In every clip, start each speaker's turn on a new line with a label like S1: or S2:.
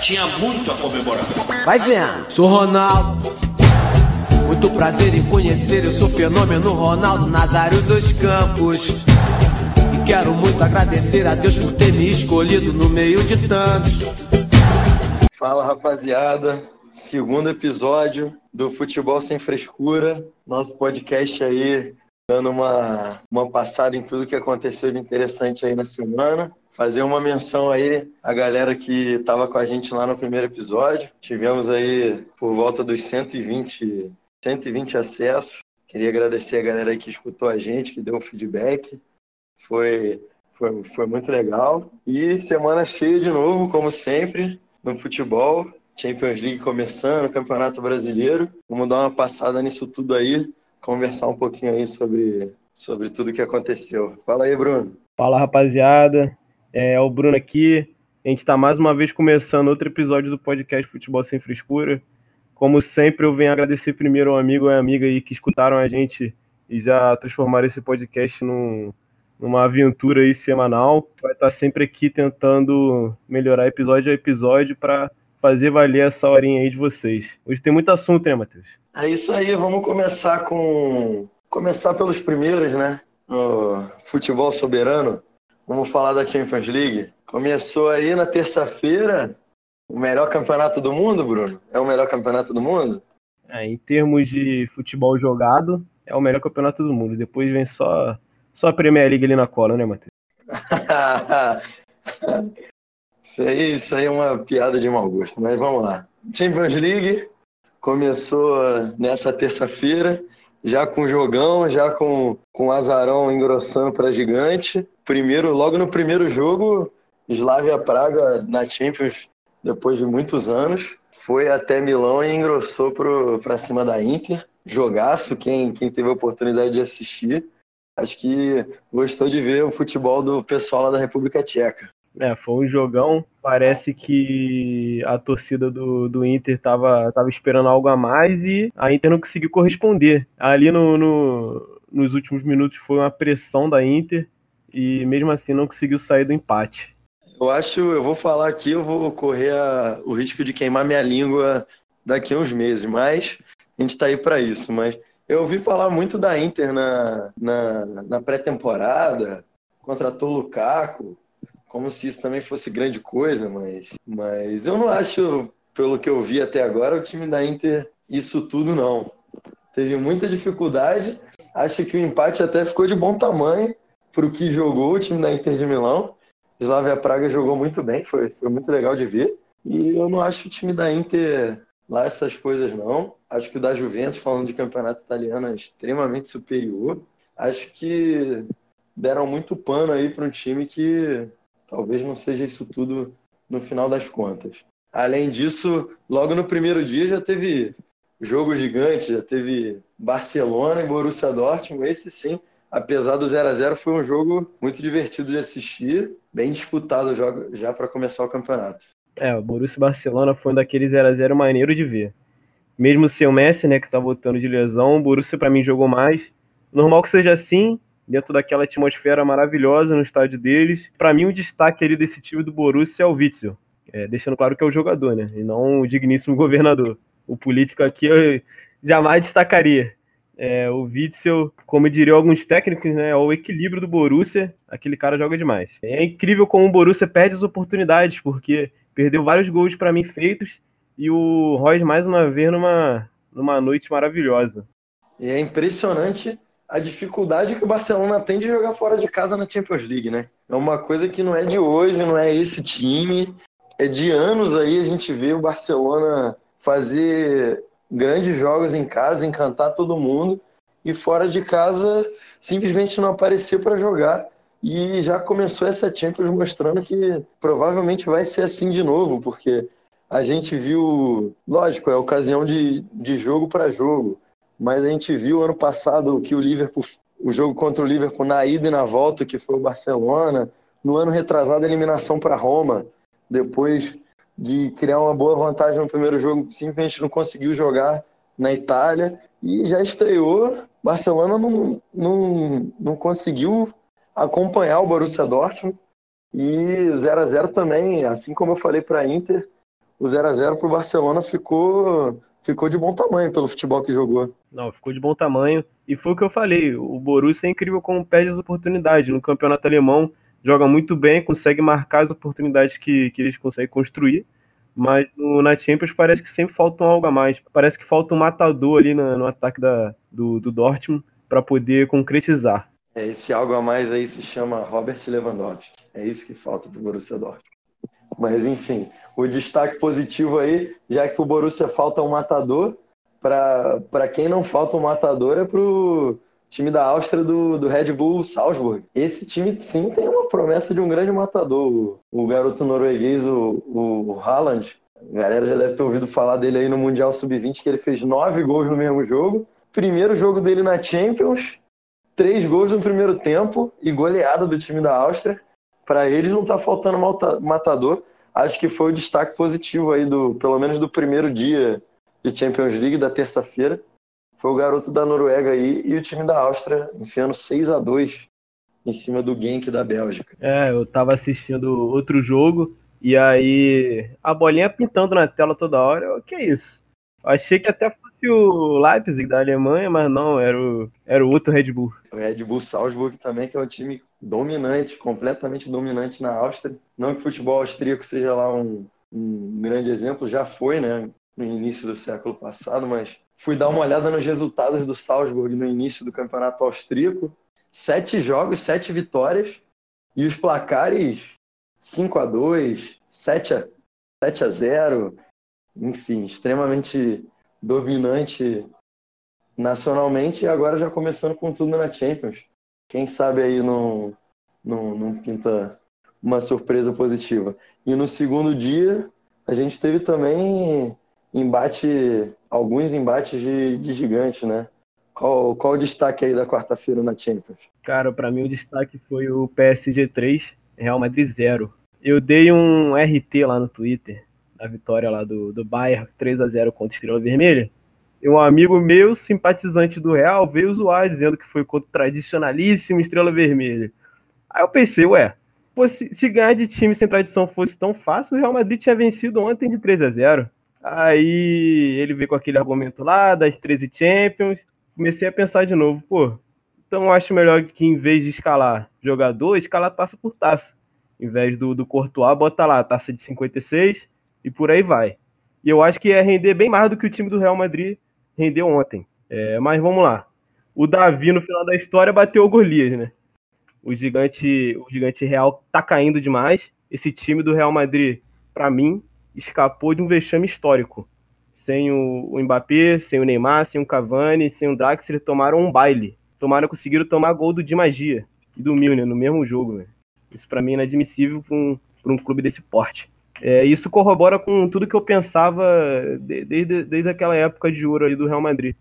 S1: Tinha muito a comemorar.
S2: Vai vendo. Sou Ronaldo. Muito prazer em conhecer, eu sou fenômeno Ronaldo Nazário dos Campos. E quero muito agradecer a Deus por ter me escolhido no meio de tantos.
S3: Fala rapaziada, segundo episódio do Futebol Sem Frescura, nosso podcast aí dando uma, uma passada em tudo que aconteceu de interessante aí na semana. Fazer uma menção aí à galera que estava com a gente lá no primeiro episódio. Tivemos aí por volta dos 120 120 acessos. Queria agradecer a galera que escutou a gente, que deu um feedback. Foi, foi, foi muito legal. E semana cheia de novo, como sempre, no futebol. Champions League começando, Campeonato Brasileiro. Vamos dar uma passada nisso tudo aí, conversar um pouquinho aí sobre, sobre tudo que aconteceu. Fala aí, Bruno.
S4: Fala, rapaziada. É, o Bruno aqui. A gente está mais uma vez começando outro episódio do podcast Futebol Sem Frescura. Como sempre, eu venho agradecer primeiro ao amigo e amiga aí que escutaram a gente e já transformaram esse podcast num, numa aventura aí semanal. Vai estar sempre aqui tentando melhorar episódio a episódio para fazer valer essa horinha aí de vocês. Hoje tem muito assunto, né, Matheus?
S3: É isso aí, vamos começar com. Começar pelos primeiros, né? O futebol soberano. Vamos falar da Champions League. Começou aí na terça-feira, o melhor campeonato do mundo, Bruno? É o melhor campeonato do mundo?
S4: É, em termos de futebol jogado, é o melhor campeonato do mundo. Depois vem só, só a Premier League ali na cola, né, Matheus?
S3: isso, aí, isso aí é uma piada de mau gosto, mas vamos lá. Champions League começou nessa terça-feira, já com jogão, já com, com azarão engrossando para gigante. Primeiro, logo no primeiro jogo, Slavia Praga na Champions depois de muitos anos. Foi até Milão e engrossou para cima da Inter. Jogaço, quem, quem teve a oportunidade de assistir. Acho que gostou de ver o futebol do pessoal lá da República Tcheca.
S4: É, foi um jogão. Parece que a torcida do, do Inter estava tava esperando algo a mais e a Inter não conseguiu corresponder. Ali no, no, nos últimos minutos foi uma pressão da Inter e mesmo assim não conseguiu sair do empate.
S3: Eu acho, eu vou falar aqui, eu vou correr a, o risco de queimar minha língua daqui a uns meses, mas a gente está aí para isso. Mas eu ouvi falar muito da Inter na, na, na pré-temporada, contratou o Lukaku, como se isso também fosse grande coisa, mas, mas eu não acho, pelo que eu vi até agora, o time da Inter isso tudo não. Teve muita dificuldade, acho que o empate até ficou de bom tamanho para o que jogou o time da Inter de Milão. Slavia Praga jogou muito bem, foi, foi muito legal de ver. E eu não acho o time da Inter lá essas coisas, não. Acho que o da Juventus, falando de campeonato italiano, é extremamente superior. Acho que deram muito pano aí para um time que talvez não seja isso tudo no final das contas. Além disso, logo no primeiro dia já teve jogo gigante, já teve Barcelona e Borussia Dortmund. Esse sim apesar do 0 a 0 foi um jogo muito divertido de assistir, bem disputado já para começar o campeonato.
S4: É, o Borussia Barcelona foi um daqueles 0 a 0 maneiro de ver. Mesmo sem o Messi, né, que tá voltando de lesão, o Borussia para mim jogou mais. Normal que seja assim, dentro daquela atmosfera maravilhosa no estádio deles. Para mim, o destaque ali desse time do Borussia é o Witzel. É, deixando claro que é o jogador, né? E não o digníssimo governador. O político aqui eu jamais destacaria. É, o Witzel, como diriam alguns técnicos, né, é o equilíbrio do Borussia. Aquele cara joga demais. É incrível como o Borussia perde as oportunidades, porque perdeu vários gols para mim feitos e o Royce mais uma vez numa, numa noite maravilhosa.
S3: E é impressionante a dificuldade que o Barcelona tem de jogar fora de casa na Champions League, né? É uma coisa que não é de hoje, não é esse time. É de anos aí a gente vê o Barcelona fazer grandes jogos em casa, encantar todo mundo, e fora de casa simplesmente não apareceu para jogar. E já começou essa Champions mostrando que provavelmente vai ser assim de novo, porque a gente viu, lógico, é ocasião de, de jogo para jogo, mas a gente viu ano passado que o Liverpool, o jogo contra o Liverpool na ida e na volta, que foi o Barcelona, no ano retrasado, a eliminação para Roma, depois de criar uma boa vantagem no primeiro jogo, simplesmente não conseguiu jogar na Itália e já estreou. Barcelona não, não, não conseguiu acompanhar o Borussia Dortmund e 0 a 0 também, assim como eu falei para a Inter, o 0 a 0 pro Barcelona ficou ficou de bom tamanho pelo futebol que jogou.
S4: Não, ficou de bom tamanho. E foi o que eu falei, o Borussia é incrível como perde as oportunidades. No campeonato alemão, joga muito bem, consegue marcar as oportunidades que, que eles conseguem construir. Mas no, na Champions parece que sempre falta algo a mais. Parece que falta um matador ali no, ataque da, do, do Dortmund para poder concretizar.
S3: É, esse algo a mais aí se chama Robert Lewandowski. É isso que falta para o Borussia Dortmund. Mas enfim, o destaque positivo aí, já que o Borussia falta um matador, para quem não falta um matador é pro time da Áustria do, do Red Bull Salzburg. Esse time sim tem uma promessa de um grande matador. O, o garoto norueguês, o, o Haaland, a galera já deve ter ouvido falar dele aí no Mundial Sub-20, que ele fez nove gols no mesmo jogo. Primeiro jogo dele na Champions, três gols no primeiro tempo e goleada do time da Áustria. Para eles não tá faltando matador. Acho que foi o destaque positivo aí do, pelo menos do primeiro dia de Champions League da terça-feira. Foi o garoto da Noruega aí e o time da Áustria enfiando 6 a 2 em cima do Genk da Bélgica.
S4: É, eu tava assistindo outro jogo e aí a bolinha pintando na tela toda hora. O que é isso? Achei que até fosse o Leipzig da Alemanha, mas não, era o, era o outro Red Bull.
S3: O Red Bull Salzburg também, que é um time dominante, completamente dominante na Áustria. Não que o futebol austríaco seja lá um, um grande exemplo, já foi, né? No início do século passado, mas fui dar uma olhada nos resultados do Salzburg no início do campeonato austríaco. Sete jogos, sete vitórias. E os placares 5 a 2 7 a, 7 a 0 enfim, extremamente dominante nacionalmente e agora já começando com tudo na Champions. Quem sabe aí não, não, não pinta uma surpresa positiva. E no segundo dia, a gente teve também embate, alguns embates de, de gigante, né? Qual, qual o destaque aí da quarta-feira na Champions?
S4: Cara, para mim o destaque foi o PSG 3, Real Madrid 0. Eu dei um RT lá no Twitter, da vitória lá do, do Bayern 3 a 0 contra Estrela Vermelha. E um amigo meu, simpatizante do Real, veio zoar, dizendo que foi contra o tradicionalíssimo Estrela Vermelha. Aí eu pensei, ué, se ganhar de time sem tradição fosse tão fácil, o Real Madrid tinha vencido ontem de 3 a 0 Aí ele veio com aquele argumento lá das 13 Champions. Comecei a pensar de novo, pô, então acho melhor que em vez de escalar jogador, escalar taça por taça. Em vez do, do Courtois, bota lá taça de 56 e por aí vai. E eu acho que ia render bem mais do que o time do Real Madrid rendeu ontem. É, mas vamos lá. O Davi, no final da história, bateu o Golias, né? O gigante, o gigante real tá caindo demais. Esse time do Real Madrid, para mim, escapou de um vexame histórico. Sem o, o Mbappé, sem o Neymar, sem o Cavani, sem o Draxler, tomaram um baile. Tomaram, conseguiram tomar gol do Di Magia e do Milner no mesmo jogo. Né? Isso para mim é inadmissível para um, um clube desse porte. É, isso corrobora com tudo que eu pensava desde, desde aquela época de ouro ali do Real Madrid.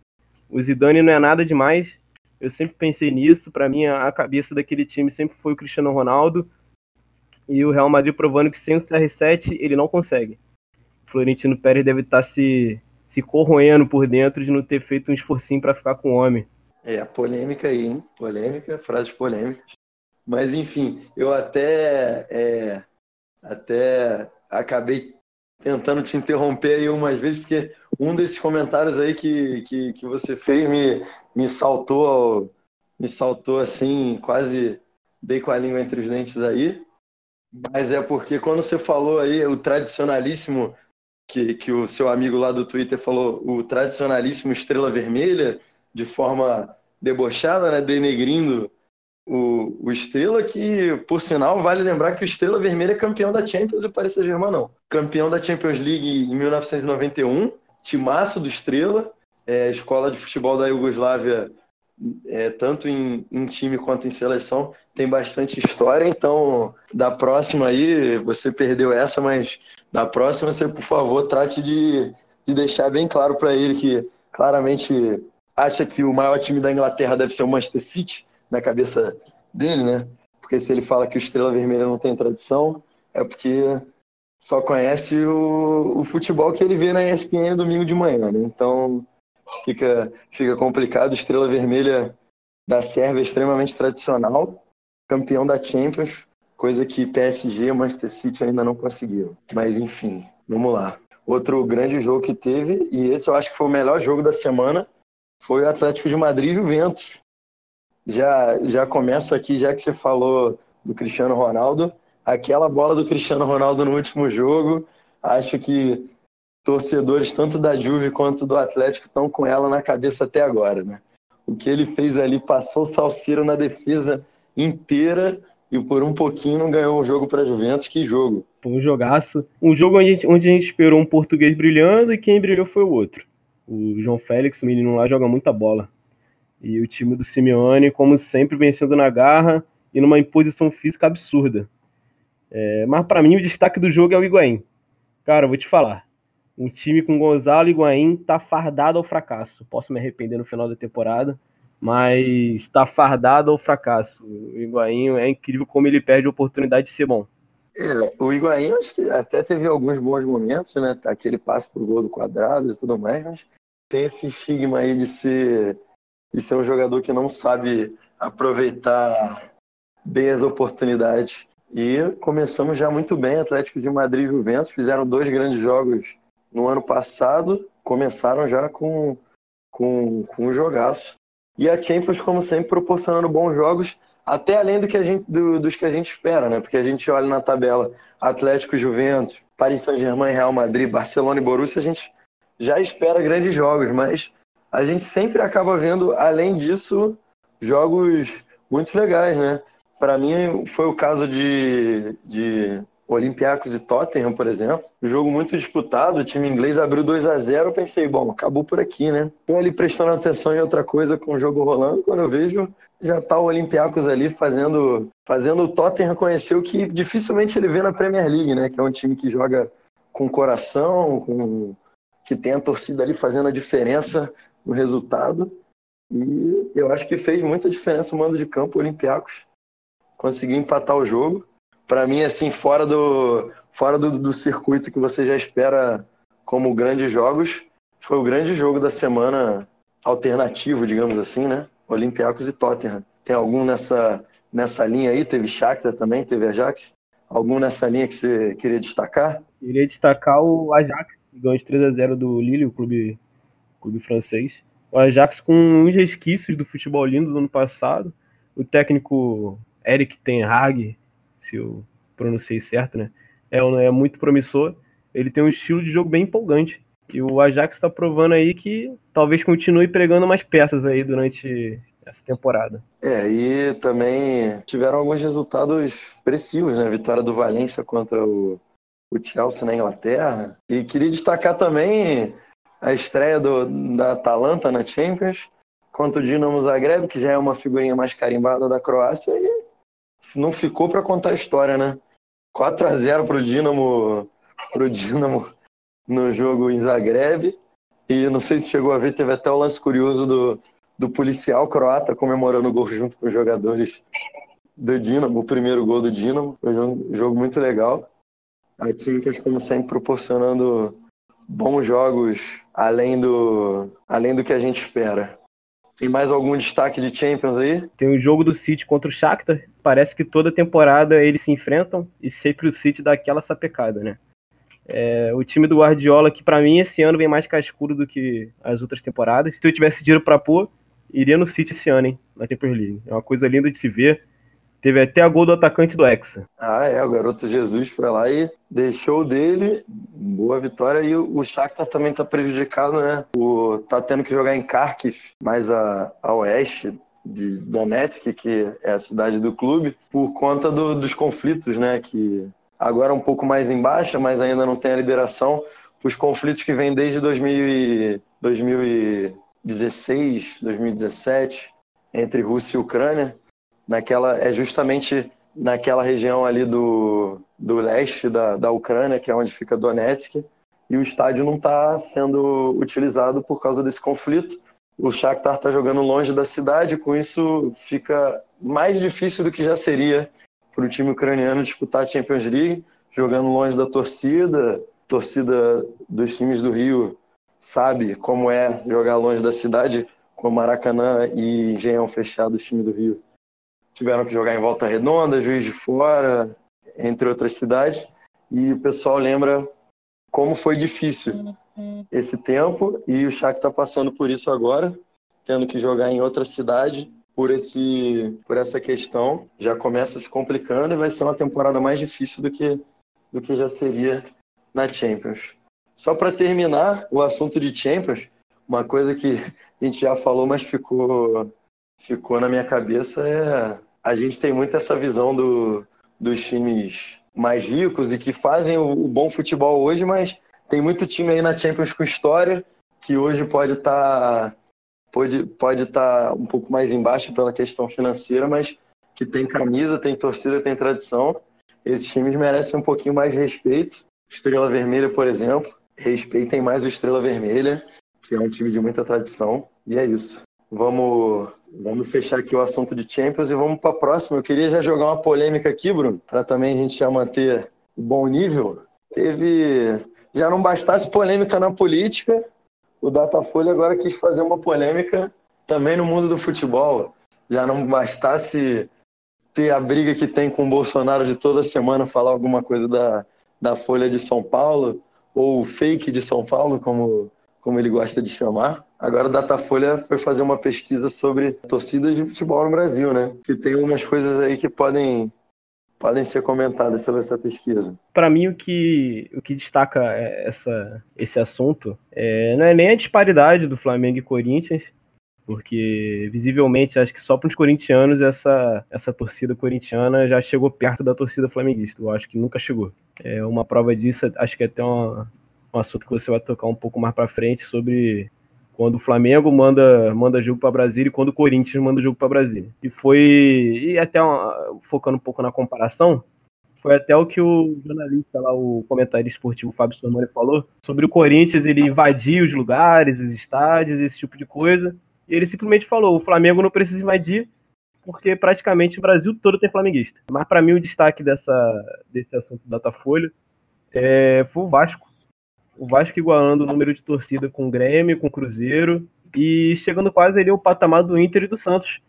S4: O Zidane não é nada demais, eu sempre pensei nisso. Para mim, a cabeça daquele time sempre foi o Cristiano Ronaldo. E o Real Madrid provando que sem o CR7 ele não consegue. Florentino Pérez deve estar tá se, se corroendo por dentro de não ter feito um esforcinho para ficar com o homem.
S3: É, a polêmica aí, hein? Polêmica, frases polêmicas. Mas, enfim, eu até, é, até acabei tentando te interromper aí umas vezes, porque um desses comentários aí que, que, que você fez me, me saltou, me saltou assim, quase dei com a língua entre os dentes aí. Mas é porque quando você falou aí o tradicionalíssimo, que, que o seu amigo lá do Twitter falou, o tradicionalíssimo Estrela Vermelha, de forma debochada, né, denegrindo o, o Estrela, que, por sinal, vale lembrar que o Estrela Vermelha é campeão da Champions e o Paris Saint-Germain não. Campeão da Champions League em 1991, timaço do Estrela, é, escola de futebol da Iugoslávia, é, tanto em, em, time quanto em seleção, tem bastante história. Então, da próxima aí, você perdeu essa, mas da próxima você, por favor, trate de, de deixar bem claro para ele que claramente acha que o maior time da Inglaterra deve ser o Manchester City na cabeça dele, né? Porque se ele fala que o Estrela Vermelha não tem tradição, é porque só conhece o, o futebol que ele vê na ESPN domingo de manhã, né? Então fica, fica complicado. Estrela Vermelha da Sérvia é extremamente tradicional, campeão da Champions, coisa que PSG e Manchester City ainda não conseguiram. Mas enfim, vamos lá. outro grande jogo que teve, e esse eu acho que foi o melhor jogo da semana, foi o Atlético de Madrid e Juventus. Já, já começo aqui, já que você falou do Cristiano Ronaldo, aquela bola do Cristiano Ronaldo no último jogo, acho que torcedores tanto da Juve quanto do Atlético estão com ela na cabeça até agora, né? O que ele fez ali, passou o Salceiro na defesa inteira e por um pouquinho ganhou o jogo para a Juventus. Que jogo!
S4: Um jogaço. Um jogo onde a, gente, onde a gente esperou um português brilhando e quem brilhou foi o outro. O João Félix, o menino lá, joga muita bola. E o time do Simeone, como sempre, vencendo na garra e numa imposição física absurda. É, mas para mim o destaque do jogo é o Higuaín. Cara, eu vou te falar. Um time com Gonzalo e Higuaín tá fardado ao fracasso. Posso me arrepender no final da temporada, mas está fardado ao fracasso. O Higuaín é incrível como ele perde a oportunidade de ser bom.
S3: É, o Higuaín acho que até teve alguns bons momentos, né? Aquele passe pro gol do quadrado e tudo mais, mas tem esse estigma aí de ser, de ser um jogador que não sabe aproveitar bem as oportunidades. E começamos já muito bem, Atlético de Madrid e Juventus fizeram dois grandes jogos no ano passado, começaram já com, com, com um jogaço. E a Champions, como sempre, proporcionando bons jogos, até além do que a gente, do, dos que a gente espera, né? Porque a gente olha na tabela Atlético Juventus, Paris Saint-Germain, Real Madrid, Barcelona e Borussia, a gente já espera grandes jogos, mas a gente sempre acaba vendo, além disso, jogos muito legais, né? Para mim, foi o caso de, de Olympiacos e Tottenham, por exemplo. Jogo muito disputado, o time inglês abriu 2 a 0 eu pensei, bom, acabou por aqui, né? Tô ali prestando atenção em outra coisa com o jogo rolando, quando eu vejo, já tá o Olympiacos ali fazendo, fazendo o Tottenham conhecer o que dificilmente ele vê na Premier League, né? Que é um time que joga com coração, com que tem a torcida ali fazendo a diferença no resultado. E eu acho que fez muita diferença o mando de campo, o Olympiacos. Conseguiu empatar o jogo para mim, assim, fora do, fora do, do circuito que você já espera como grandes jogos, foi o grande jogo da semana alternativo, digamos assim, né? Olympiacos e Tottenham. Tem algum nessa, nessa linha aí? Teve Shakhtar também, teve Ajax? Algum nessa linha que você queria destacar?
S4: Queria destacar o Ajax, que ganhou de 3 a 0 do Lille, o clube, clube francês. O Ajax com uns resquícios do futebol lindo do ano passado. O técnico Eric Ten Hag se eu pronunciei certo, né? É, é muito promissor. Ele tem um estilo de jogo bem empolgante. E o Ajax está provando aí que talvez continue pregando mais peças aí durante essa temporada.
S3: É, e também tiveram alguns resultados expressivos, né? Vitória do Valência contra o, o Chelsea na Inglaterra. E queria destacar também a estreia do, da Atalanta na Champions contra o Dinamo Zagreb, que já é uma figurinha mais carimbada da Croácia, e não ficou para contar a história, né? 4 a 0 pro Dinamo, pro Dinamo no jogo em Zagreb. E não sei se chegou a ver, teve até o lance curioso do, do policial croata comemorando o gol junto com os jogadores do Dinamo, o primeiro gol do Dinamo. Foi um jogo muito legal. A Champions, como sempre, proporcionando bons jogos além do, além do que a gente espera. Tem mais algum destaque de Champions aí?
S4: Tem o jogo do City contra o Shakhtar. Parece que toda temporada eles se enfrentam e sempre o City dá aquela sapecada, né? É, o time do Guardiola, que para mim esse ano vem mais cascudo do que as outras temporadas. Se eu tivesse dinheiro para pôr, iria no City esse ano, hein? Na Champions League. É uma coisa linda de se ver. Teve até a gol do atacante do Hexa.
S3: Ah, é, o garoto Jesus foi lá e deixou dele. Boa vitória. E o Shakhtar também tá prejudicado, né? O, tá tendo que jogar em Kharkiv, mais a, a oeste de Donetsk, que é a cidade do clube, por conta do, dos conflitos, né? Que agora é um pouco mais em baixa, mas ainda não tem a liberação. Os conflitos que vêm desde 2000 e, 2016, 2017, entre Rússia e Ucrânia naquela é justamente naquela região ali do, do leste da, da Ucrânia, que é onde fica Donetsk, e o estádio não está sendo utilizado por causa desse conflito. O Shakhtar está jogando longe da cidade, com isso fica mais difícil do que já seria para o time ucraniano disputar a Champions League, jogando longe da torcida. A torcida dos times do Rio sabe como é jogar longe da cidade, com Maracanã e Engenhão fechado, o time do Rio tiveram que jogar em Volta Redonda, Juiz de Fora, entre outras cidades. E o pessoal lembra como foi difícil esse tempo e o Shakhtar está passando por isso agora, tendo que jogar em outra cidade por esse por essa questão, já começa se complicando e vai ser uma temporada mais difícil do que do que já seria na Champions. Só para terminar o assunto de Champions, uma coisa que a gente já falou, mas ficou ficou na minha cabeça é a gente tem muito essa visão do, dos times mais ricos e que fazem o, o bom futebol hoje, mas tem muito time aí na Champions com história que hoje pode estar tá, pode pode tá um pouco mais embaixo pela questão financeira, mas que tem camisa, tem torcida, tem tradição. Esses times merecem um pouquinho mais de respeito. Estrela Vermelha, por exemplo, respeitem mais o Estrela Vermelha, que é um time de muita tradição. E é isso. Vamos, vamos fechar aqui o assunto de Champions e vamos para a próxima. Eu queria já jogar uma polêmica aqui, Bruno, para também a gente já manter bom nível. Teve. Já não bastasse polêmica na política, o Datafolha agora quis fazer uma polêmica também no mundo do futebol. Já não bastasse ter a briga que tem com o Bolsonaro de toda semana falar alguma coisa da, da Folha de São Paulo, ou fake deÃo Paulo, como, como ele gosta de chamar. Agora o Datafolha foi fazer uma pesquisa sobre torcidas de futebol no Brasil, né? Que tem umas coisas aí que podem podem ser comentadas sobre essa pesquisa.
S4: Para mim, o que, o que destaca é, essa, esse assunto é, não é nem a disparidade do Flamengo e Corinthians, porque visivelmente acho que só para os corintianos essa, essa torcida corintiana já chegou perto da torcida flamenguista. Eu acho que nunca chegou. É uma prova disso, acho que é até um, um assunto que você vai tocar um pouco mais para frente sobre quando o Flamengo manda, manda jogo para Brasília e quando o Corinthians manda jogo para Brasília. E foi, e até uma, focando um pouco na comparação, foi até o que o jornalista lá, o comentarista esportivo Fábio Sormani falou, sobre o Corinthians ele invadir os lugares, os estádios, esse tipo de coisa. E ele simplesmente falou: o Flamengo não precisa invadir, porque praticamente o Brasil todo tem flamenguista. Mas para mim o destaque dessa, desse assunto do Datafolha é, foi o Vasco o Vasco igualando o número de torcida com o Grêmio, com o Cruzeiro e chegando quase ali ao patamar do Inter e do Santos.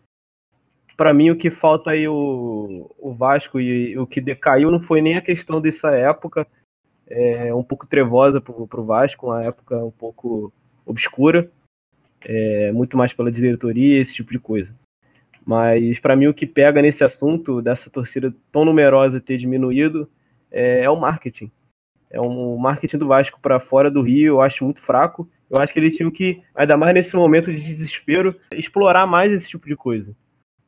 S4: Para mim, o que falta aí o, o Vasco e o que decaiu não foi nem a questão dessa época, é, um pouco trevosa para o Vasco, uma época um pouco obscura, é, muito mais pela diretoria, esse tipo de coisa. Mas para mim, o que pega nesse assunto dessa torcida tão numerosa ter diminuído é, é o marketing é um marketing do Vasco para fora do Rio, eu acho muito fraco. Eu acho que ele tinha que, ainda mais nesse momento de desespero, explorar mais esse tipo de coisa.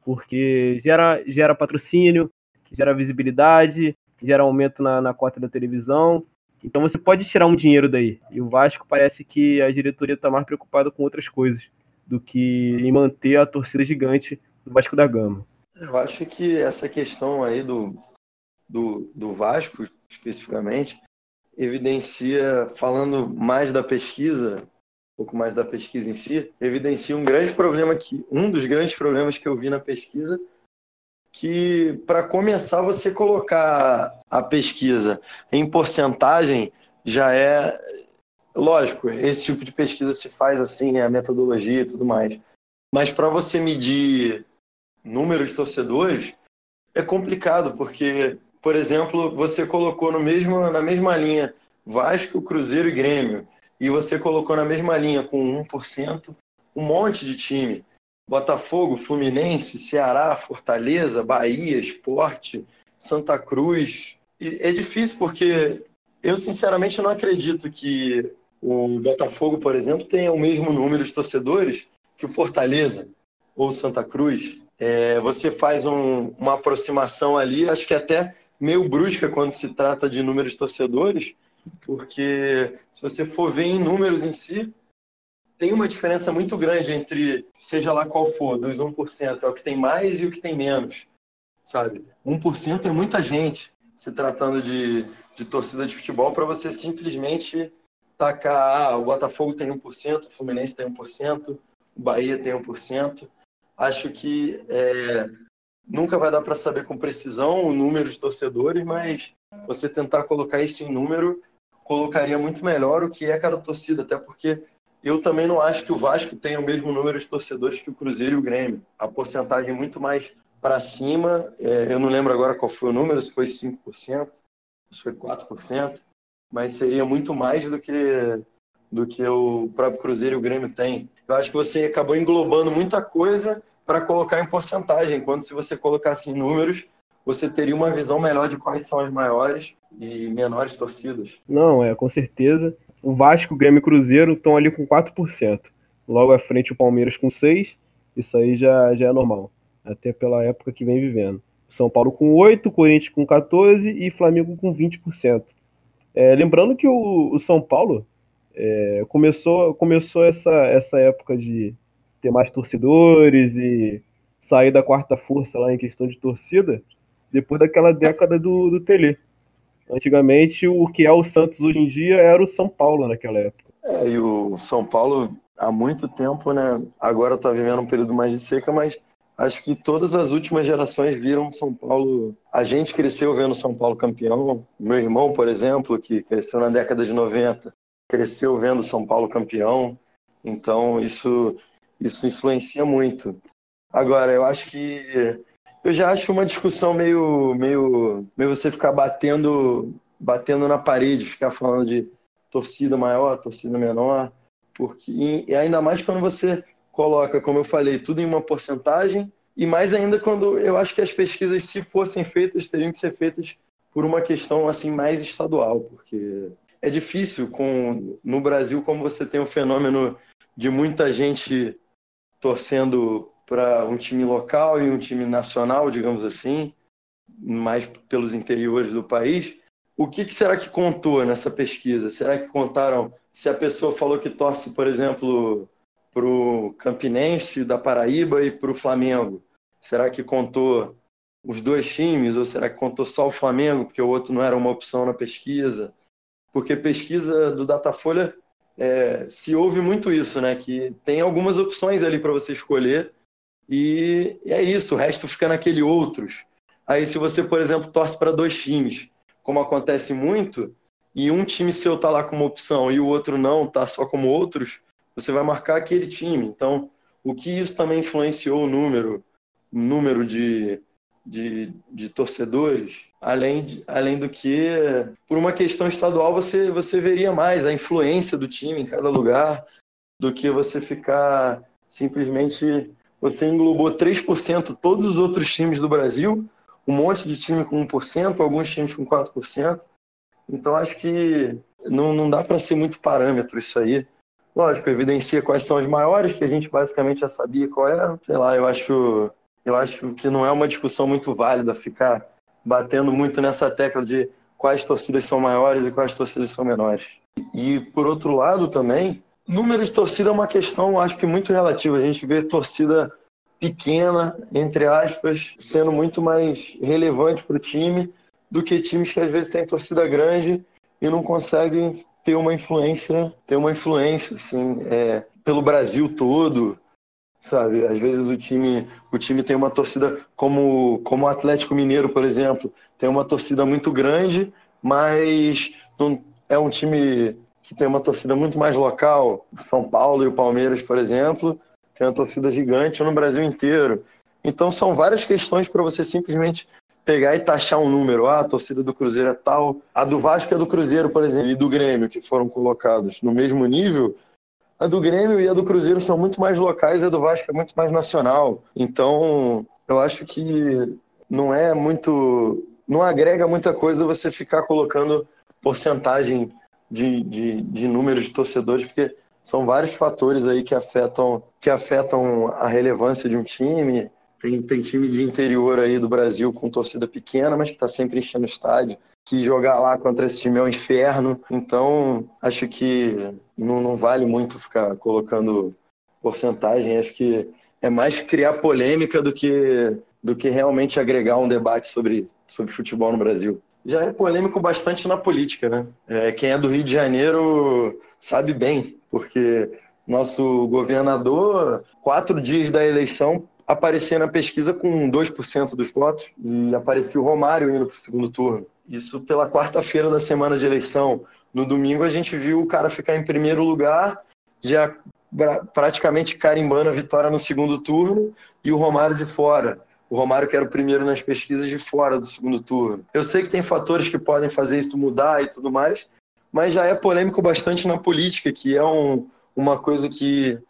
S4: Porque gera, gera patrocínio, gera visibilidade, gera aumento na, na cota da televisão. Então você pode tirar um dinheiro daí. E o Vasco parece que a diretoria está mais preocupada com outras coisas do que em manter a torcida gigante do Vasco da Gama.
S3: Eu acho que essa questão aí do, do, do Vasco, especificamente, evidencia, falando mais da pesquisa, um pouco mais da pesquisa em si, evidencia um grande problema que um dos grandes problemas que eu vi na pesquisa que para começar você colocar a pesquisa em porcentagem já é lógico, esse tipo de pesquisa se faz assim, a metodologia e tudo mais. Mas para você medir números de torcedores é complicado, porque por exemplo, você colocou no mesmo, na mesma linha Vasco, Cruzeiro e Grêmio, e você colocou na mesma linha com 1% um monte de time. Botafogo, Fluminense, Ceará, Fortaleza, Bahia, Esporte, Santa Cruz. E é difícil porque eu sinceramente não acredito que o Botafogo, por exemplo, tenha o mesmo número de torcedores que o Fortaleza ou Santa Cruz. É, você faz um, uma aproximação ali, acho que até meio brusca quando se trata de números de torcedores, porque se você for ver em números em si, tem uma diferença muito grande entre, seja lá qual for, dos 1%, é o que tem mais e o que tem menos, sabe? 1% é muita gente se tratando de, de torcida de futebol para você simplesmente tacar, ah, o Botafogo tem 1%, o Fluminense tem 1%, o Bahia tem 1%. Acho que é, Nunca vai dar para saber com precisão o número de torcedores, mas você tentar colocar isso em número colocaria muito melhor o que é cada torcida, até porque eu também não acho que o Vasco tenha o mesmo número de torcedores que o Cruzeiro e o Grêmio. A porcentagem é muito mais para cima. É, eu não lembro agora qual foi o número, se foi 5%, se foi 4%, mas seria muito mais do que do que o próprio Cruzeiro e o Grêmio têm. Eu acho que você acabou englobando muita coisa para colocar em porcentagem, enquanto se você colocasse em números, você teria uma visão melhor de quais são as maiores e menores torcidas.
S4: Não, é, com certeza. O Vasco, Grêmio e Cruzeiro estão ali com 4%. Logo à frente o Palmeiras com 6%. Isso aí já, já é normal, até pela época que vem vivendo. São Paulo com 8%, Corinthians com 14% e Flamengo com 20%. É, lembrando que o, o São Paulo é, começou, começou essa, essa época de ter mais torcedores e sair da quarta força lá em questão de torcida depois daquela década do, do Tele. Antigamente, o que é o Santos hoje em dia era o São Paulo naquela época.
S3: É, e o São Paulo há muito tempo, né? Agora está vivendo um período mais de seca, mas acho que todas as últimas gerações viram São Paulo. A gente cresceu vendo São Paulo campeão. Meu irmão, por exemplo, que cresceu na década de 90, cresceu vendo São Paulo campeão. Então isso isso influencia muito. Agora, eu acho que eu já acho uma discussão meio meio meio você ficar batendo batendo na parede, ficar falando de torcida maior, torcida menor, porque e ainda mais quando você coloca, como eu falei, tudo em uma porcentagem e mais ainda quando eu acho que as pesquisas, se fossem feitas, teriam que ser feitas por uma questão assim mais estadual, porque é difícil com no Brasil como você tem o fenômeno de muita gente torcendo para um time local e um time nacional, digamos assim, mais pelos interiores do país. O que, que será que contou nessa pesquisa? Será que contaram se a pessoa falou que torce, por exemplo, para o Campinense da Paraíba e para o Flamengo? Será que contou os dois times ou será que contou só o Flamengo porque o outro não era uma opção na pesquisa? Porque pesquisa do Datafolha é, se ouve muito isso, né? Que tem algumas opções ali para você escolher e, e, é isso, o resto fica naquele outros. Aí, se você, por exemplo, torce para dois times, como acontece muito, e um time seu tá lá como opção e o outro não, tá só como outros, você vai marcar aquele time. Então, o que isso também influenciou o número, número de, de, de torcedores, além, além do que, por uma questão estadual, você, você veria mais a influência do time em cada lugar do que você ficar simplesmente. Você englobou 3% todos os outros times do Brasil, um monte de time com 1%, alguns times com 4%. Então acho que não, não dá para ser muito parâmetro isso aí. Lógico, evidencia quais são os maiores, que a gente basicamente já sabia qual era. Sei lá, eu acho eu acho que não é uma discussão muito válida ficar batendo muito nessa tecla de quais torcidas são maiores e quais torcidas são menores. E por outro lado também, número de torcida é uma questão, acho que muito relativa. A gente vê torcida pequena, entre aspas, sendo muito mais relevante para o time do que times que às vezes têm torcida grande e não conseguem ter uma influência, ter uma influência assim, é, pelo Brasil todo, sabe? Às vezes o time, o time tem uma torcida como como o Atlético Mineiro, por exemplo, tem uma torcida muito grande, mas não, é um time que tem uma torcida muito mais local. São Paulo e o Palmeiras, por exemplo, tem uma torcida gigante no Brasil inteiro. Então são várias questões para você simplesmente pegar e taxar um número. Ah, a torcida do Cruzeiro é tal, a do Vasco é do Cruzeiro, por exemplo, e do Grêmio, que foram colocados no mesmo nível, a do Grêmio e a do Cruzeiro são muito mais locais, a do Vasco é muito mais nacional. Então, eu acho que não é muito. Não agrega muita coisa você ficar colocando porcentagem de, de, de número de torcedores, porque são vários fatores aí que afetam, que afetam a relevância de um time. Tem, tem time de interior aí do Brasil com torcida pequena, mas que está sempre enchendo estádio que jogar lá contra esse time é um inferno. Então, acho que não, não vale muito ficar colocando porcentagem. Acho que é mais criar polêmica do que, do que realmente agregar um debate sobre, sobre futebol no Brasil. Já é polêmico bastante na política, né? É, quem é do Rio de Janeiro sabe bem, porque nosso governador, quatro dias da eleição, aparecia na pesquisa com 2% dos votos e aparecia o Romário indo para o segundo turno. Isso pela quarta-feira da semana de eleição. No domingo a gente viu o cara ficar em primeiro lugar, já praticamente carimbando a vitória no segundo turno, e o Romário de fora. O Romário que era o primeiro nas pesquisas de fora do segundo turno. Eu sei que tem fatores que podem fazer isso mudar e tudo mais, mas já é polêmico bastante na política, que é um, uma coisa que,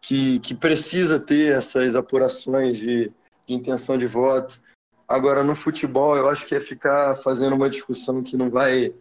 S3: que, que, precisa ter essas apurações de, de intenção de voto. Agora, no futebol, eu acho que é ficar fazendo uma discussão que não vai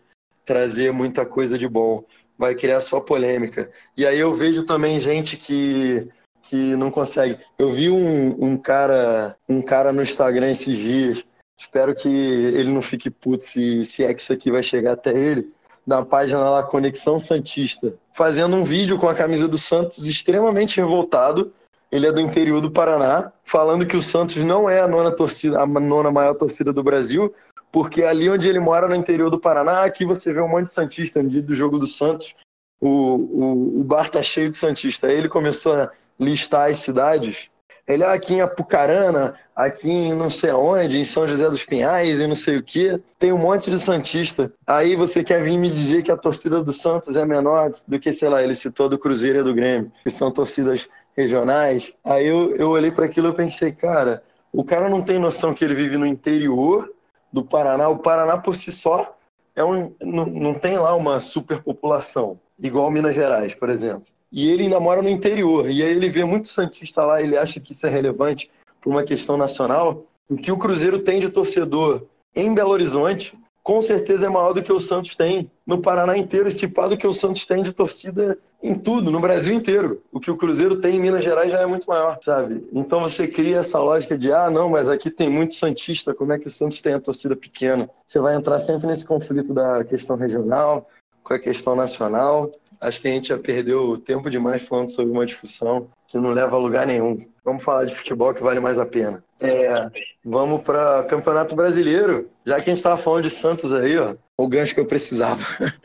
S3: trazer muita coisa de bom, vai criar só polêmica. E aí eu vejo também gente que que não consegue. Eu vi um, um cara um cara no Instagram esses dias. Espero que ele não fique puto se, se é que isso aqui vai chegar até ele. Da página lá Conexão Santista, fazendo um vídeo com a camisa do Santos extremamente revoltado. Ele é do interior do Paraná, falando que o Santos não é a nona torcida, a nona maior torcida do Brasil, porque ali onde ele mora, no interior do Paraná, aqui você vê um monte de Santista no dia do jogo do Santos. O, o, o bar tá cheio de Santista. Aí ele começou a listar as cidades. Ele é aqui em Apucarana, aqui em não sei onde, em São José dos Pinhais e não sei o que. Tem um monte de Santista. Aí você quer vir me dizer que a torcida do Santos é menor do que, sei lá, ele citou do Cruzeiro e do Grêmio, que são torcidas regionais. Aí eu, eu olhei para aquilo e pensei, cara, o cara não tem noção que ele vive no interior do Paraná. O Paraná por si só é um, não, não tem lá uma superpopulação, igual Minas Gerais, por exemplo e ele ainda mora no interior. E aí ele vê muito Santista lá, ele acha que isso é relevante para uma questão nacional. O que o Cruzeiro tem de torcedor em Belo Horizonte, com certeza é maior do que o Santos tem no Paraná inteiro, e se pá do que o Santos tem de torcida em tudo, no Brasil inteiro. O que o Cruzeiro tem em Minas Gerais já é muito maior, sabe? Então você cria essa lógica de, ah, não, mas aqui tem muito Santista, como é que o Santos tem a torcida pequena? Você vai entrar sempre nesse conflito da questão regional com a questão nacional. Acho que a gente já perdeu tempo demais falando sobre uma discussão que não leva a lugar nenhum. Vamos falar de futebol que vale mais a pena. É, vamos para Campeonato Brasileiro. Já que a gente estava falando de Santos aí, ó, o gancho que eu precisava.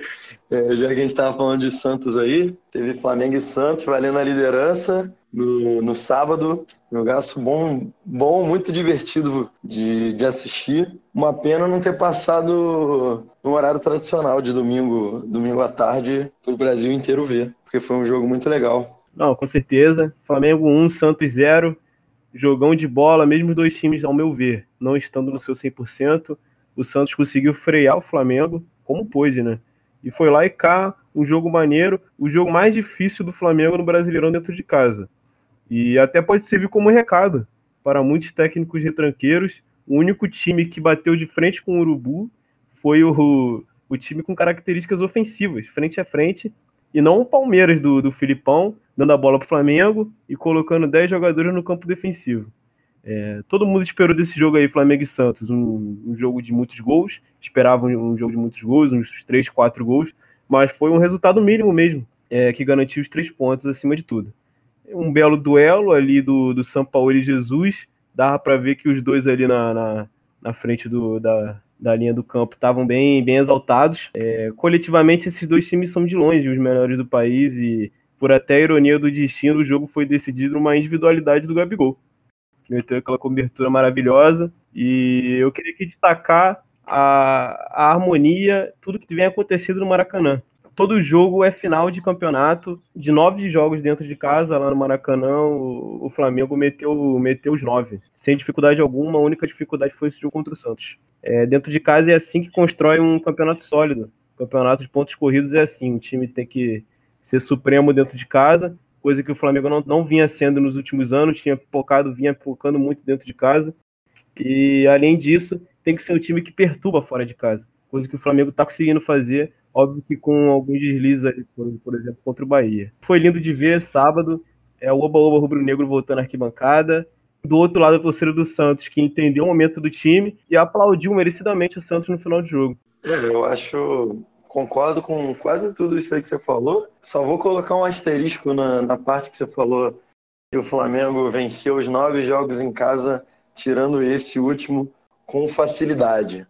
S3: É, já que a gente estava falando de Santos aí, teve Flamengo e Santos valendo a liderança no, no sábado. Jogaço bom, bom, muito divertido de, de assistir. Uma pena não ter passado no horário tradicional de domingo, domingo à tarde, para o Brasil inteiro ver, porque foi um jogo muito legal.
S4: Não, com certeza. Flamengo 1, Santos 0. Jogão de bola, mesmo dois times, ao meu ver, não estando no seu 100%. O Santos conseguiu frear o Flamengo, como pôde, né? E foi lá e cá, um jogo maneiro, o jogo mais difícil do Flamengo no Brasileirão dentro de casa. E até pode servir como recado para muitos técnicos retranqueiros. O único time que bateu de frente com o Urubu foi o, o time com características ofensivas, frente a frente, e não o Palmeiras do, do Filipão, dando a bola para o Flamengo e colocando 10 jogadores no campo defensivo. É, todo mundo esperou desse jogo aí, Flamengo e Santos, um, um jogo de muitos gols, esperavam um, um, jogo de muitos gols, uns 3, 4 gols, mas foi um resultado mínimo mesmo, é, que garantiu os três pontos acima de tudo. Um belo duelo ali do, do São Paulo e Jesus, dava para ver que os dois ali na, na, na frente do, da, da linha do campo estavam bem, bem exaltados. É, coletivamente, esses dois times são de longe os melhores do país e, por até ironia do destino, o jogo foi decidido numa individualidade do Gabigol meteu aquela cobertura maravilhosa. E eu queria aqui destacar a, a harmonia, tudo que vem acontecido no Maracanã. Todo jogo é final de campeonato, de nove jogos dentro de casa, lá no Maracanã, o, o Flamengo meteu, meteu os nove, sem dificuldade alguma, a única dificuldade foi esse jogo contra o Santos. É, dentro de casa é assim que constrói um campeonato sólido. Campeonato de pontos corridos é assim, o time tem que ser supremo dentro de casa, coisa que o Flamengo não, não vinha sendo nos últimos anos, tinha focado, vinha focando muito dentro de casa. E além disso, tem que ser um time que perturba fora de casa, coisa que o Flamengo está conseguindo fazer, óbvio que com alguns deslizes ali, por, por, exemplo, contra o Bahia. Foi lindo de ver sábado, é o Oba-Oba Rubro-Negro voltando à arquibancada. Do outro lado, a torcida do Santos, que entendeu o momento do time e aplaudiu merecidamente o Santos no final do jogo.
S3: É, eu acho concordo com quase tudo isso aí que você falou. Só vou colocar um asterisco na, na parte que você falou que o Flamengo venceu os nove jogos em casa, tirando esse último, com facilidade.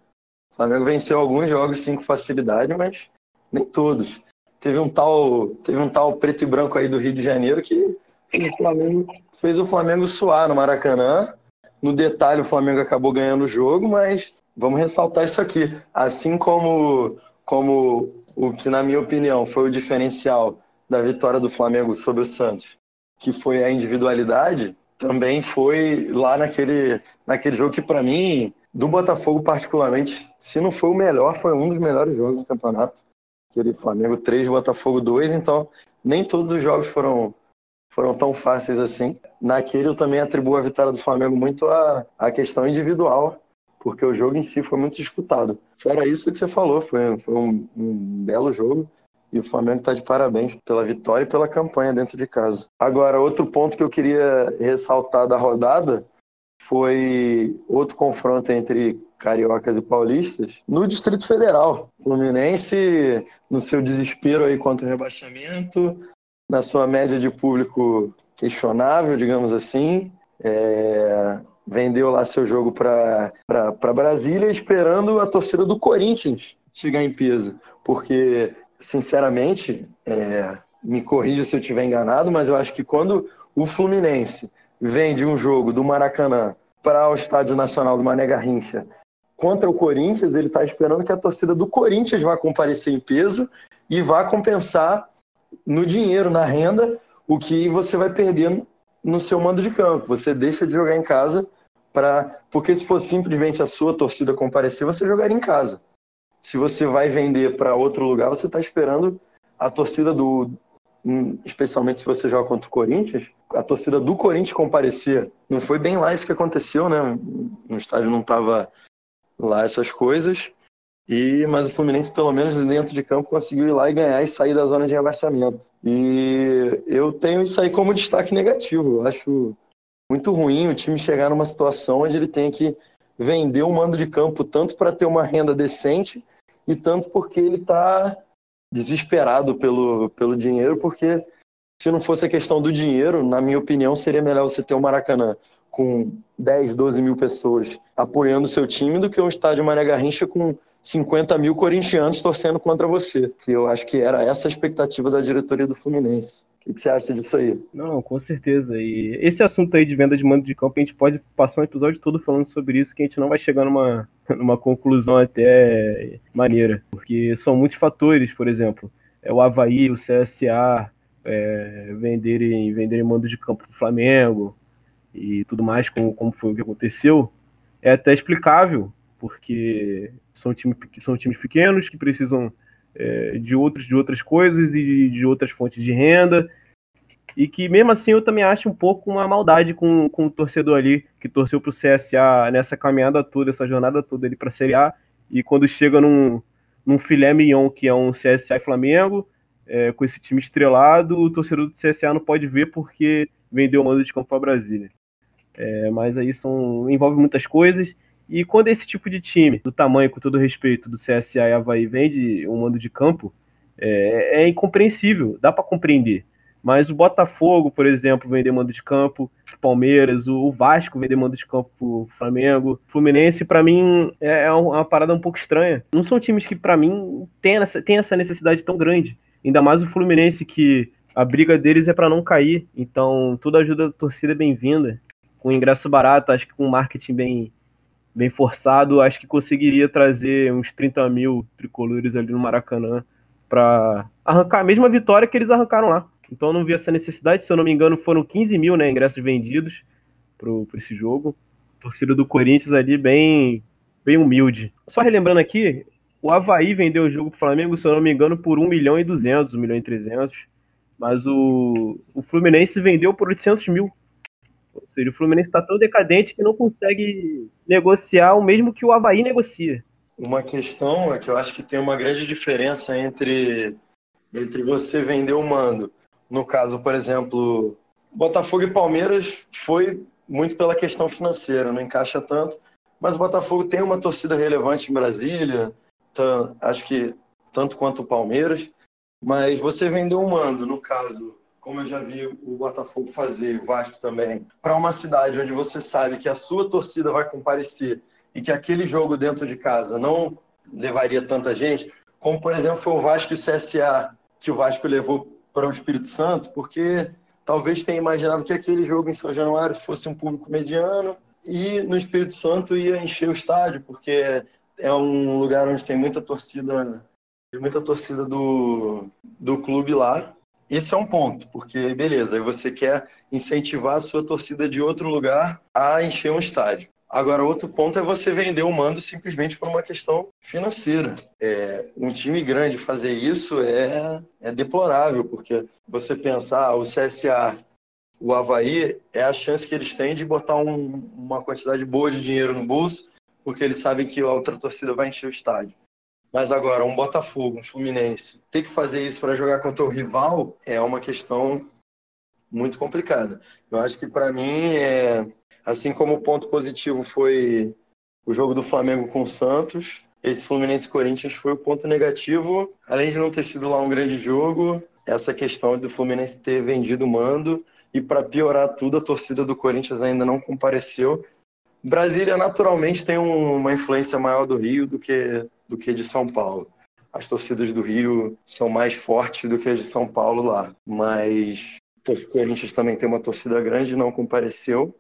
S3: O Flamengo venceu alguns jogos sim com facilidade, mas nem todos. Teve um tal, teve um tal preto e branco aí do Rio de Janeiro que o Flamengo fez o Flamengo suar no Maracanã. No detalhe, o Flamengo acabou ganhando o jogo, mas vamos ressaltar isso aqui. Assim como como o que, na minha opinião, foi o diferencial da vitória do Flamengo sobre o Santos, que foi a individualidade, também foi lá naquele, naquele jogo que, para mim, do Botafogo particularmente, se não foi o melhor, foi um dos melhores jogos do campeonato. Aquele Flamengo 3, Botafogo 2, então nem todos os jogos foram, foram tão fáceis assim. Naquele eu também atribuo a vitória do Flamengo muito à, à questão individual, porque o jogo em si foi muito disputado. Fora isso que você falou, foi, foi um, um belo jogo. E o Flamengo está de parabéns pela vitória e pela campanha dentro de casa. Agora, outro ponto que eu queria ressaltar da rodada foi outro confronto entre cariocas e paulistas no Distrito Federal. Fluminense, no seu desespero aí contra o rebaixamento, na sua média de público questionável, digamos assim, é, vendeu lá seu jogo para Brasília esperando a torcida do Corinthians chegar em peso, porque sinceramente, é, me corrija se eu estiver enganado, mas eu acho que quando o Fluminense vem de um jogo do Maracanã para o Estádio Nacional do Mané Garrincha contra o Corinthians, ele está esperando que a torcida do Corinthians vá comparecer em peso e vá compensar no dinheiro, na renda, o que você vai perder no seu mando de campo. Você deixa de jogar em casa para. Porque se fosse simplesmente a sua torcida comparecer, você jogaria em casa se você vai vender para outro lugar, você está esperando a torcida do. Especialmente se você joga contra o Corinthians, a torcida do Corinthians comparecer. Não foi bem lá isso que aconteceu, né? No estádio não estava lá essas coisas. E, mas o Fluminense, pelo menos dentro de campo, conseguiu ir lá e ganhar e sair da zona de rebaixamento. E eu tenho isso aí como destaque negativo. Eu acho muito ruim o time chegar numa situação onde ele tem que vender o mando de campo tanto para ter uma renda decente e tanto porque ele está desesperado pelo, pelo dinheiro, porque se não fosse a questão do dinheiro, na minha opinião, seria melhor você ter o um Maracanã com 10, 12 mil pessoas apoiando o seu time do que um estádio Mané Garrincha com 50 mil corintianos torcendo contra você. Que eu acho que era essa a expectativa da diretoria do Fluminense. O que você acha disso aí?
S4: Não, com certeza. E esse assunto aí de venda de mando de campo, a gente pode passar um episódio todo falando sobre isso, que a gente não vai chegar numa, numa conclusão até maneira. Porque são muitos fatores, por exemplo, é o Havaí, o CSA, é, venderem, venderem mando de campo para o Flamengo e tudo mais, como, como foi o que aconteceu, é até explicável, porque são, time, são times pequenos que precisam é, de outros de outras coisas e de outras fontes de renda. E que mesmo assim eu também acho um pouco uma maldade com, com o torcedor ali que torceu para o CSA nessa caminhada toda, essa jornada toda ali para a Série A. E quando chega num, num filé mignon que é um CSA e Flamengo, é, com esse time estrelado, o torcedor do CSA não pode ver porque vendeu o mando de campo para Brasília. É, mas aí são, envolve muitas coisas. E quando esse tipo de time, do tamanho, com todo respeito, do CSA e Havaí, vende um mando de campo, é, é incompreensível, dá para compreender. Mas o Botafogo, por exemplo, vender mando de campo, Palmeiras, o Vasco vender mando de campo Flamengo, Fluminense, para mim, é, é uma parada um pouco estranha. Não são times que, para mim, tem essa, tem essa necessidade tão grande. Ainda mais o Fluminense, que a briga deles é para não cair. Então, toda ajuda da torcida é bem-vinda. Com ingresso barato, acho que com marketing bem, bem forçado, acho que conseguiria trazer uns 30 mil tricolores ali no Maracanã para arrancar a mesma vitória que eles arrancaram lá. Então não vi essa necessidade, se eu não me engano, foram 15 mil né, ingressos vendidos para esse jogo. Torcida do Corinthians ali bem, bem humilde. Só relembrando aqui, o Havaí vendeu o jogo para o Flamengo, se eu não me engano, por 1 milhão e 200, 1 milhão e 300. Mas o, o Fluminense vendeu por 800 mil. Ou seja, o Fluminense está tão decadente que não consegue negociar o mesmo que o Havaí negocia.
S3: Uma questão é que eu acho que tem uma grande diferença entre, entre você vender o mando. No caso, por exemplo, Botafogo e Palmeiras foi muito pela questão financeira, não encaixa tanto. Mas o Botafogo tem uma torcida relevante em Brasília, acho que tanto quanto o Palmeiras. Mas você vendeu um mando, no caso, como eu já vi o Botafogo fazer, o Vasco também, para uma cidade onde você sabe que a sua torcida vai comparecer e que aquele jogo dentro de casa não levaria tanta gente, como por exemplo foi o Vasco e CSA, que o Vasco levou para o Espírito Santo, porque talvez tenha imaginado que aquele jogo em São Januário fosse um público mediano e no Espírito Santo ia encher o estádio, porque é um lugar onde tem muita torcida, muita torcida do, do clube lá. Esse é um ponto, porque beleza, você quer incentivar a sua torcida de outro lugar a encher um estádio. Agora, outro ponto é você vender o mando simplesmente por uma questão financeira. É, um time grande fazer isso é, é deplorável, porque você pensar, ah, o CSA, o Havaí, é a chance que eles têm de botar um, uma quantidade boa de dinheiro no bolso, porque eles sabem que a outra torcida vai encher o estádio. Mas agora, um Botafogo, um Fluminense, ter que fazer isso para jogar contra o rival é uma questão muito complicada. Eu acho que, para mim, é Assim como o ponto positivo foi o jogo do Flamengo com o Santos, esse Fluminense Corinthians foi o ponto negativo, além de não ter sido lá um grande jogo, essa questão do Fluminense ter vendido o mando e para piorar tudo, a torcida do Corinthians ainda não compareceu. Brasília naturalmente tem um, uma influência maior do Rio do que do que de São Paulo. As torcidas do Rio são mais fortes do que as de São Paulo lá, mas o Corinthians também tem uma torcida grande, não compareceu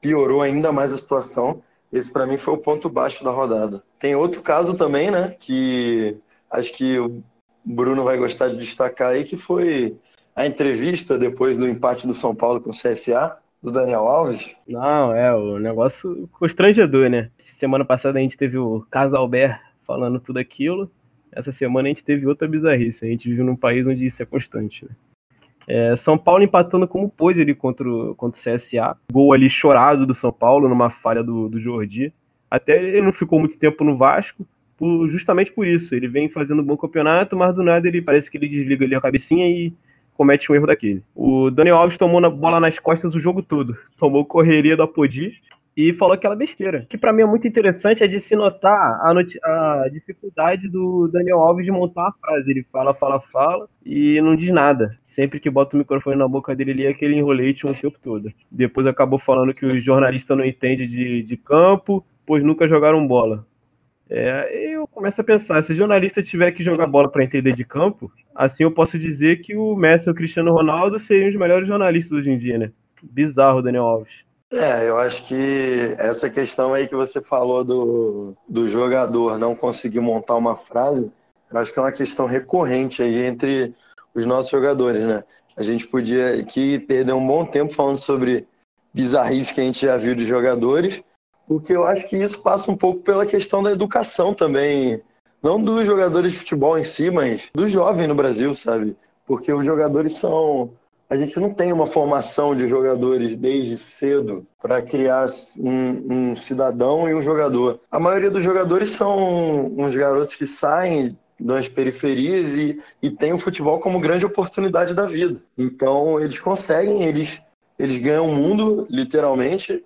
S3: piorou ainda mais a situação. Esse para mim foi o ponto baixo da rodada. Tem outro caso também, né, que acho que o Bruno vai gostar de destacar aí, que foi a entrevista depois do empate do São Paulo com o CSA, do Daniel Alves.
S4: Não, é, o negócio constrangedor, né? Semana passada a gente teve o Casalber falando tudo aquilo. Essa semana a gente teve outra bizarrice. A gente vive num país onde isso é constante, né? É, São Paulo empatando como pôs ele contra o, contra o CSA. Gol ali chorado do São Paulo, numa falha do, do Jordi. Até ele não ficou muito tempo no Vasco, por, justamente por isso. Ele vem fazendo um bom campeonato, mas do nada ele parece que ele desliga ali a cabecinha e comete um erro daquele. O Daniel Alves tomou na bola nas costas o jogo todo. Tomou correria do Apodi e falou aquela besteira. Que para mim é muito interessante é de se notar a, a, dificuldade do Daniel Alves de montar uma frase. Ele fala, fala, fala e não diz nada. Sempre que bota o microfone na boca dele ali, é aquele enrolete um tempo todo. Depois acabou falando que o jornalista não entende de, de campo, pois nunca jogaram bola. É, eu começo a pensar, se jornalista tiver que jogar bola para entender de campo, assim eu posso dizer que o Messi e o Cristiano Ronaldo seriam os melhores jornalistas hoje em dia, né? Bizarro, Daniel Alves.
S3: É, eu acho que essa questão aí que você falou do, do jogador não conseguir montar uma frase, eu acho que é uma questão recorrente aí entre os nossos jogadores, né? A gente podia aqui perder um bom tempo falando sobre bizarrice que a gente já viu de jogadores, porque eu acho que isso passa um pouco pela questão da educação também, não dos jogadores de futebol em si, mas do jovem no Brasil, sabe? Porque os jogadores são a gente não tem uma formação de jogadores desde cedo para criar um, um, cidadão e um jogador. A maioria dos jogadores são uns garotos que saem das periferias e, e têm o futebol como grande oportunidade da vida. Então, eles conseguem, eles, eles ganham o mundo, literalmente,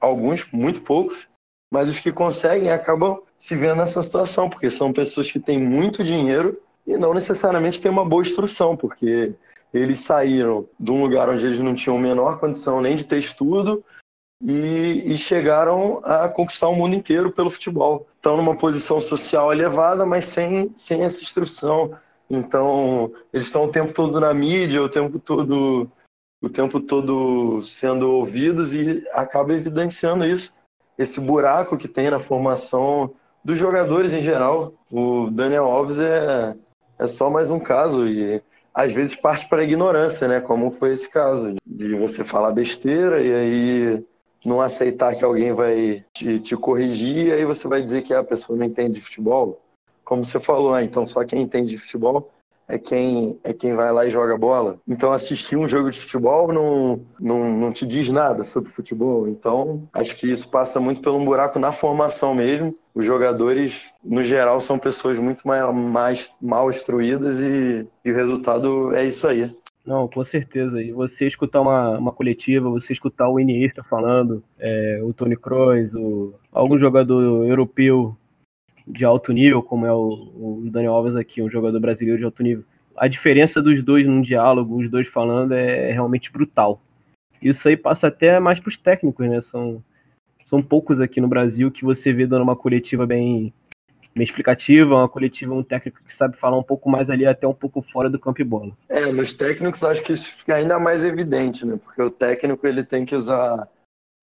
S3: alguns, muito poucos, mas os que conseguem acabam se vendo nessa situação, porque são pessoas que têm muito dinheiro e não necessariamente têm uma boa instrução, porque eles saíram de um lugar onde eles não tinham a menor condição nem de ter estudo e, e, chegaram a conquistar o mundo inteiro pelo futebol. Estão numa posição social elevada, mas sem, sem essa instrução. Então, eles estão o tempo todo na mídia, o tempo todo o tempo todo sendo ouvidos e acaba evidenciando isso, esse buraco que tem na formação dos jogadores em geral. O Daniel Alves é, é só mais um caso e às vezes parte para a ignorância, né? Como foi esse caso, de você falar besteira e aí não aceitar que alguém vai te, te corrigir, e aí você vai dizer que a pessoa não entende de futebol. Como você falou, ah, então só quem entende de futebol é quem, é quem vai lá e joga bola. Então, assistir um jogo de futebol não, não, não te diz nada sobre futebol. Então, acho que isso passa muito pelo um buraco na formação mesmo. Os jogadores, no geral, são pessoas muito mais, mais mal instruídas e, e o resultado é isso aí.
S4: Não, com certeza. E você escutar uma, uma coletiva, você escutar o Iniesta falando, é, o Tony Kroos, o, algum jogador europeu de alto nível, como é o, o, Daniel Alves aqui, um jogador brasileiro de alto nível, a diferença dos dois num diálogo, os dois falando, é realmente brutal. Isso aí passa até mais para os técnicos, né? São, são poucos aqui no Brasil que você vê dando uma coletiva bem, bem explicativa, uma coletiva, um técnico que sabe falar um pouco mais ali, até um pouco fora do campo e bola.
S3: É, nos técnicos acho que isso fica ainda mais evidente, né? Porque o técnico ele tem que usar,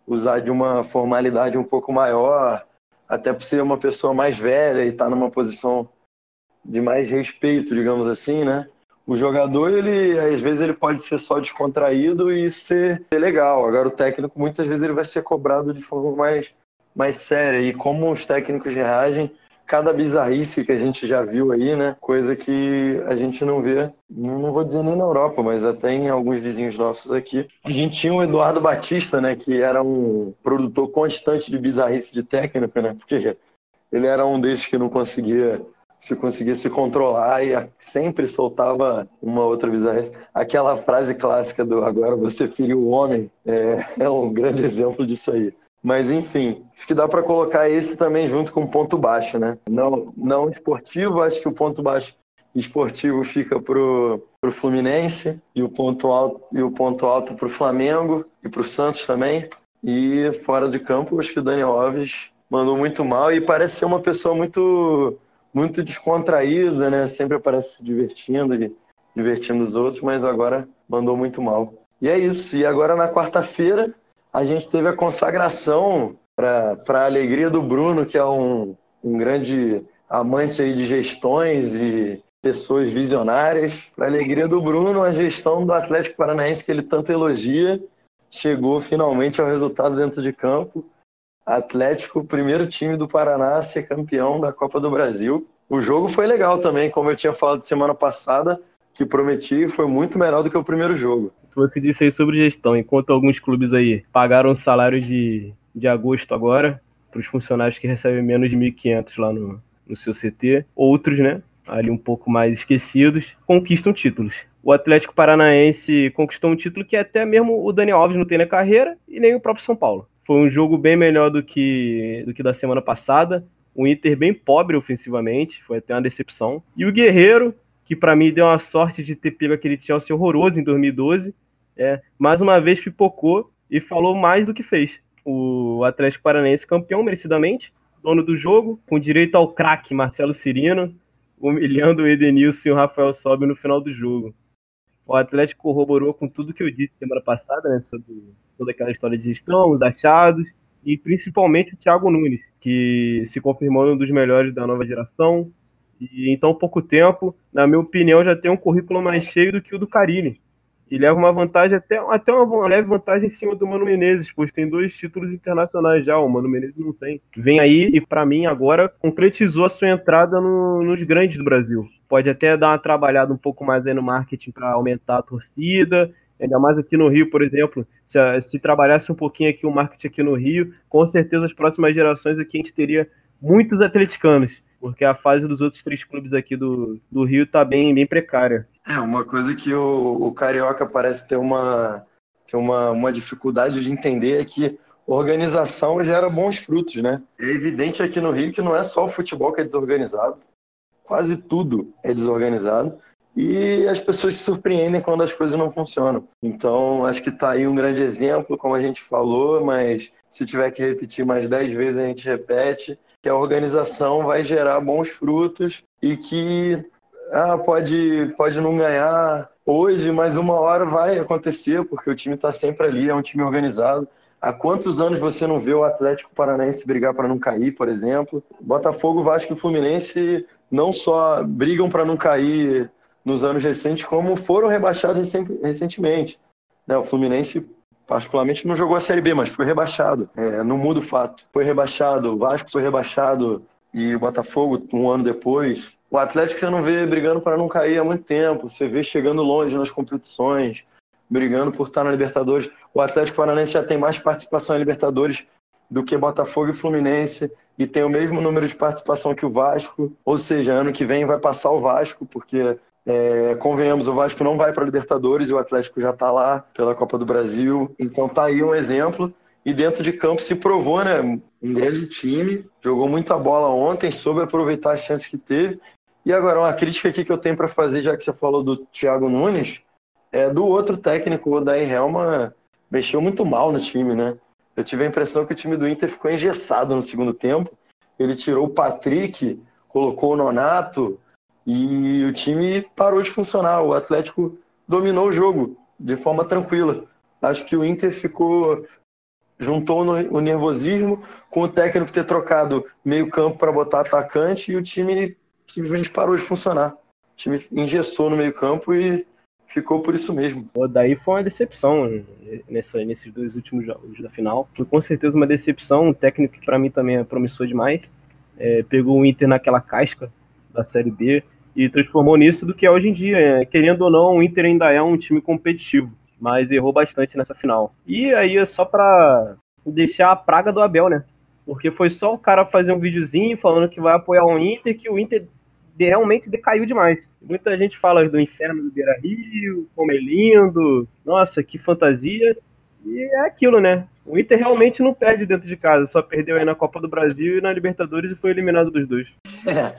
S3: usar de uma formalidade um pouco maior, até por ser uma pessoa mais velha e estar tá numa posição de mais respeito, digamos assim, né? O jogador, ele às vezes ele pode ser só descontraído e ser, legal. Agora o técnico muitas vezes ele vai ser cobrado de forma mais mais séria. E como os técnicos reagem, cada bizarrice que a gente já viu aí, né? Coisa que a gente não vê, não vou dizer nem na Europa, mas até em alguns vizinhos nossos aqui. A gente tinha o Eduardo Batista, né? Que era um produtor constante de bizarrice de técnico, né? Porque ele era um desses que não conseguia se conseguia se controlar e sempre soltava uma outra bizarrice. Aquela frase clássica do agora você feriu o homem é, é um grande exemplo disso aí. Mas enfim, acho que dá para colocar esse também junto com o ponto baixo, né? Não, não esportivo, acho que o ponto baixo esportivo fica pro, pro Fluminense e o ponto alto e o ponto alto pro Flamengo e pro Santos também. E fora de campo, acho que o Daniel Alves mandou muito mal e parece ser uma pessoa muito muito descontraída, né? Sempre aparece se divertindo e divertindo os outros, mas agora mandou muito mal. E é isso. E agora na quarta-feira a gente teve a consagração para a alegria do Bruno, que é um, um grande amante aí de gestões e pessoas visionárias. Para alegria do Bruno, a gestão do Atlético Paranaense que ele tanto elogia chegou finalmente ao resultado dentro de campo. Atlético, primeiro time do Paraná a ser campeão da Copa do Brasil. O jogo foi legal também, como eu tinha falado semana passada, que prometi, foi muito melhor do que o primeiro jogo.
S4: Você disse aí sobre gestão, enquanto alguns clubes aí pagaram o salário de, de agosto agora, para os funcionários que recebem menos de 1.500 lá no, no seu CT, outros, né, ali um pouco mais esquecidos, conquistam títulos. O Atlético Paranaense conquistou um título que até mesmo o Daniel Alves não tem na carreira e nem o próprio São Paulo. Foi um jogo bem melhor do que, do que da semana passada. O Inter bem pobre ofensivamente, foi até uma decepção. E o Guerreiro, que para mim deu uma sorte de ter pego aquele Chelsea horroroso em 2012, é, mais uma vez pipocou e falou mais do que fez. O Atlético Paranaense campeão merecidamente, dono do jogo, com direito ao craque Marcelo Cirino, humilhando o Edenilson e o Rafael Sobe no final do jogo. O Atlético corroborou com tudo que eu disse semana passada, né, sobre toda aquela história de gestão, os achados, e principalmente o Thiago Nunes, que se confirmou um dos melhores da nova geração, e em tão pouco tempo, na minha opinião, já tem um currículo mais cheio do que o do Carilli. E leva uma vantagem, até, até uma leve vantagem em cima do Mano Menezes, pois tem dois títulos internacionais já, o Mano Menezes não tem. Vem aí e, para mim, agora concretizou a sua entrada no, nos grandes do Brasil. Pode até dar uma trabalhada um pouco mais aí no marketing para aumentar a torcida, Ainda mais aqui no Rio, por exemplo, se, se trabalhasse um pouquinho aqui o marketing aqui no Rio, com certeza as próximas gerações aqui a gente teria muitos atleticanos, porque a fase dos outros três clubes aqui do, do Rio está bem, bem precária.
S3: É, uma coisa que o, o Carioca parece ter uma, ter uma, uma dificuldade de entender é que organização gera bons frutos, né? É evidente aqui no Rio que não é só o futebol que é desorganizado, quase tudo é desorganizado e as pessoas se surpreendem quando as coisas não funcionam. Então, acho que está aí um grande exemplo, como a gente falou, mas se tiver que repetir mais dez vezes, a gente repete, que a organização vai gerar bons frutos e que ah, pode, pode não ganhar hoje, mas uma hora vai acontecer, porque o time está sempre ali, é um time organizado. Há quantos anos você não vê o Atlético Paranaense brigar para não cair, por exemplo? Botafogo, Vasco e Fluminense não só brigam para não cair nos anos recentes, como foram rebaixados recentemente. Né, o Fluminense, particularmente, não jogou a Série B, mas foi rebaixado. É, não muda o fato. Foi rebaixado, o Vasco foi rebaixado e o Botafogo um ano depois. O Atlético você não vê brigando para não cair há muito tempo. Você vê chegando longe nas competições, brigando por estar na Libertadores. O Atlético Paranaense já tem mais participação em Libertadores do que Botafogo e Fluminense e tem o mesmo número de participação que o Vasco. Ou seja, ano que vem vai passar o Vasco, porque é, convenhamos, o Vasco não vai para a Libertadores e o Atlético já está lá pela Copa do Brasil. Então tá aí um exemplo. E dentro de campo se provou, né? Um grande time, jogou muita bola ontem, soube aproveitar as chances que teve. E agora, uma crítica aqui que eu tenho para fazer, já que você falou do Thiago Nunes, é do outro técnico, o Daí Helma, mexeu muito mal no time, né? Eu tive a impressão que o time do Inter ficou engessado no segundo tempo. Ele tirou o Patrick, colocou o Nonato, e o time parou de funcionar. O Atlético dominou o jogo de forma tranquila. Acho que o Inter ficou juntou no, o nervosismo com o técnico ter trocado meio campo para botar atacante e o time simplesmente parou de funcionar. O time engessou no meio campo e ficou por isso mesmo.
S4: Pô, daí foi uma decepção nessa, nesses dois últimos jogos da final. Foi com certeza uma decepção. Um técnico que para mim também é promissor demais. É, pegou o Inter naquela casca da Série B e transformou nisso do que é hoje em dia. É, querendo ou não, o Inter ainda é um time competitivo, mas errou bastante nessa final. E aí é só para deixar a praga do Abel, né? Porque foi só o cara fazer um videozinho falando que vai apoiar o Inter, que o Inter realmente decaiu demais. Muita gente fala do inferno do Beira Rio, como é lindo, nossa, que fantasia. E é aquilo, né? O Inter realmente não perde dentro de casa, só perdeu aí na Copa do Brasil e na Libertadores e foi eliminado dos dois.
S3: É,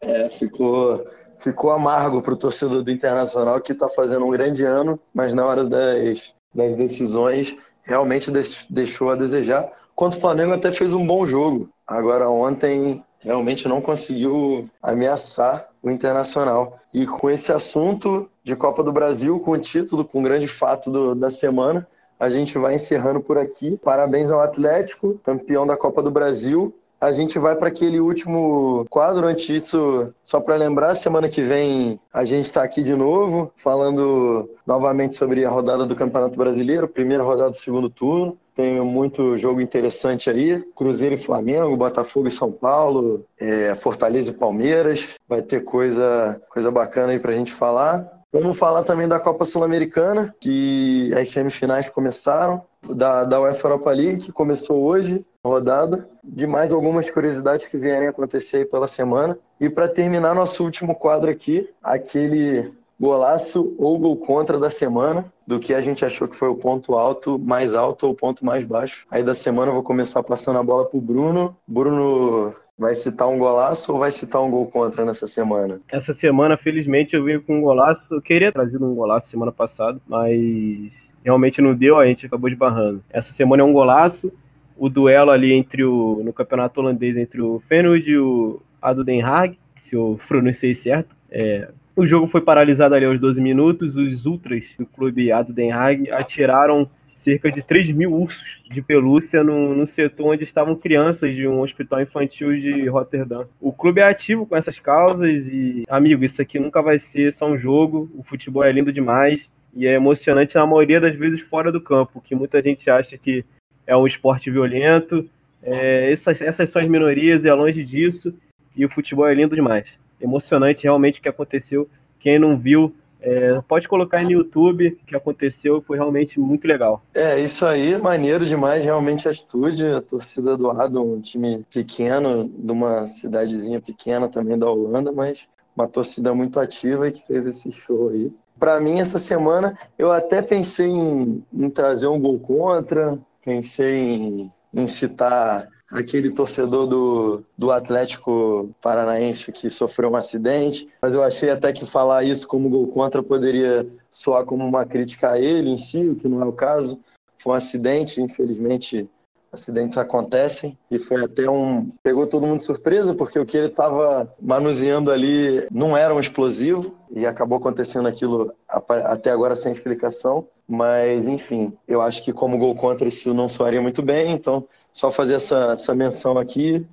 S3: é ficou, ficou amargo para o torcedor do Internacional que está fazendo um grande ano, mas na hora das, das decisões realmente deixou a desejar. Quanto o Flamengo até fez um bom jogo. Agora ontem realmente não conseguiu ameaçar o Internacional. E com esse assunto de Copa do Brasil, com o título, com o grande fato do, da semana, a gente vai encerrando por aqui. Parabéns ao Atlético, campeão da Copa do Brasil. A gente vai para aquele último quadro. Antes disso, só para lembrar, semana que vem a gente está aqui de novo, falando novamente sobre a rodada do Campeonato Brasileiro, primeira rodada do segundo turno. Tem muito jogo interessante aí. Cruzeiro e Flamengo, Botafogo e São Paulo, é, Fortaleza e Palmeiras. Vai ter coisa, coisa bacana aí para a gente falar. Vamos falar também da Copa Sul-Americana, que as semifinais começaram, da, da UEFA Europa League, que começou hoje, rodada, de mais algumas curiosidades que vierem acontecer pela semana. E para terminar nosso último quadro aqui, aquele golaço ou gol contra da semana, do que a gente achou que foi o ponto alto, mais alto ou o ponto mais baixo. Aí da semana eu vou começar passando a bola pro Bruno. Bruno vai citar um golaço ou vai citar um gol contra nessa semana?
S4: Essa semana, felizmente, eu vim com um golaço. Eu queria trazer um golaço semana passada, mas realmente não deu, a gente acabou de barrando. Essa semana é um golaço. O duelo ali entre o no campeonato holandês entre o Feyenoord e o Ado Den Haag, se eu pronunciei certo. É, o jogo foi paralisado ali aos 12 minutos. Os ultras do clube Ado Den Haag atiraram cerca de 3 mil ursos de pelúcia no, no, setor onde estavam crianças de um hospital infantil de Rotterdam. O clube é ativo com essas causas e, amigo, isso aqui nunca vai ser só um jogo. O futebol é lindo demais e é emocionante na maioria das vezes fora do campo, que muita gente acha que é um esporte violento. É, essas, essas são as minorias e é longe disso. E o futebol é lindo demais emocionante realmente o que aconteceu. Quem não viu, é, pode colocar no YouTube o que aconteceu, foi realmente muito legal.
S3: É, isso aí, maneiro demais, realmente a estúdio, a torcida do Ado, um time pequeno, de uma cidadezinha pequena também da Holanda, mas uma torcida muito ativa e que fez esse show aí. Para mim, essa semana, eu até pensei em, em trazer um gol contra, pensei em, em citar aquele torcedor do, do Atlético Paranaense que sofreu um acidente, mas eu achei até que falar isso como gol contra poderia soar como uma crítica a ele em si, o que não é o caso. Foi um acidente, infelizmente acidentes acontecem e foi até um pegou todo mundo de surpresa porque o que ele estava manuseando ali não era um explosivo e acabou acontecendo aquilo até agora sem explicação mas enfim eu acho que como gol contra isso não soaria muito bem então só fazer essa, essa menção aqui.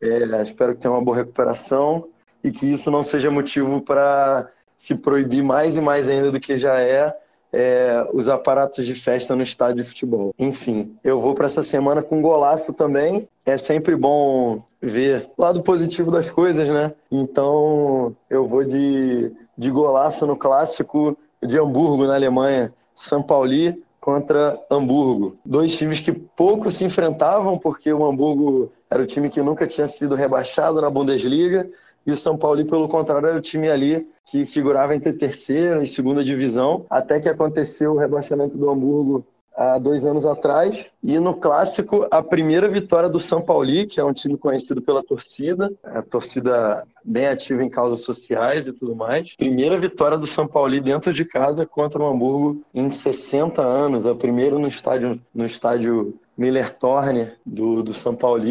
S3: É, espero que tenha uma boa recuperação e que isso não seja motivo para se proibir mais e mais ainda do que já é, é os aparatos de festa no estádio de futebol. Enfim, eu vou para essa semana com golaço também. É sempre bom ver o lado positivo das coisas, né? Então eu vou de, de golaço no clássico de Hamburgo, na Alemanha. São Pauli contra Hamburgo. Dois times que pouco se enfrentavam, porque o Hamburgo era o time que nunca tinha sido rebaixado na Bundesliga, e o São Paulo, pelo contrário, era o time ali que figurava entre terceira e segunda divisão, até que aconteceu o rebaixamento do Hamburgo há dois anos atrás. E no clássico, a primeira vitória do São Paulo, que é um time conhecido pela torcida, a torcida bem ativa em causas sociais e tudo mais. Primeira vitória do São Paulo dentro de casa contra o Hamburgo em 60 anos, a primeira no estádio no estádio Miller Thorne do, do São Paulo.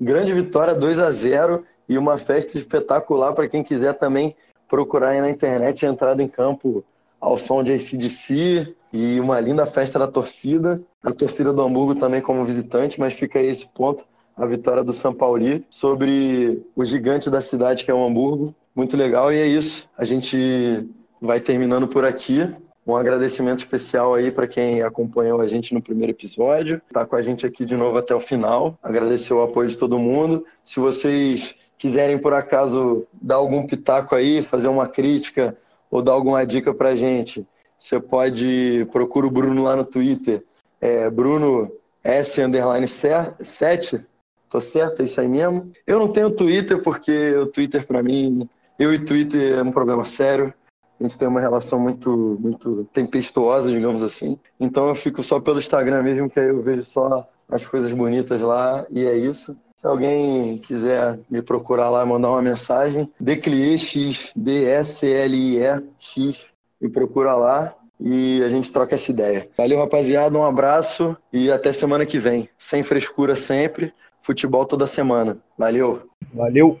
S3: Grande vitória 2 a 0 e uma festa espetacular para quem quiser também procurar aí na internet a entrada em campo ao som de ACDC e uma linda festa da torcida. A torcida do Hamburgo também como visitante, mas fica aí esse ponto, a vitória do São Paulo sobre o gigante da cidade que é o Hamburgo. Muito legal e é isso. A gente vai terminando por aqui. Um agradecimento especial aí para quem acompanhou a gente no primeiro episódio, tá com a gente aqui de novo até o final. Agradecer o apoio de todo mundo. Se vocês quiserem por acaso dar algum pitaco aí, fazer uma crítica ou dar alguma dica para gente, você pode procura o Bruno lá no Twitter, é Bruno S underline 7. Tô certo? É isso aí mesmo? Eu não tenho Twitter porque o Twitter para mim, eu e Twitter é um problema sério a gente tem uma relação muito, muito tempestuosa, digamos assim. Então eu fico só pelo Instagram mesmo, que aí eu vejo só as coisas bonitas lá e é isso. Se alguém quiser me procurar lá, mandar uma mensagem, DCLIEX, D-S-L-I-E-X, me procura lá e a gente troca essa ideia. Valeu, rapaziada, um abraço e até semana que vem. Sem frescura sempre, futebol toda semana. Valeu!
S4: Valeu!